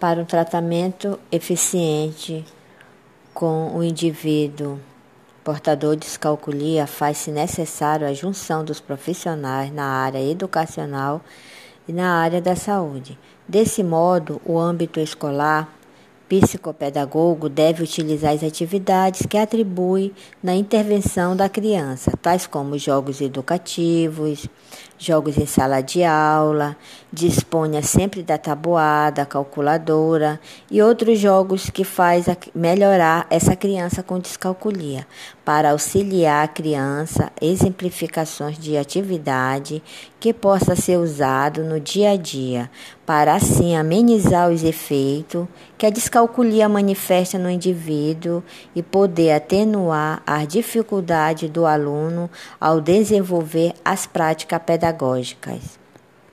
para um tratamento eficiente com o indivíduo portador de descalculia, faz-se necessário a junção dos profissionais na área educacional e na área da saúde. Desse modo, o âmbito escolar psicopedagogo deve utilizar as atividades que atribui na intervenção da criança, tais como jogos educativos, jogos em sala de aula, disponha sempre da tabuada, calculadora e outros jogos que faz melhorar essa criança com descalculia, para auxiliar a criança exemplificações de atividade que possa ser usado no dia a dia, para assim amenizar os efeitos que a descalculia manifesta no indivíduo e poder atenuar a dificuldade do aluno ao desenvolver as práticas pedagógicas.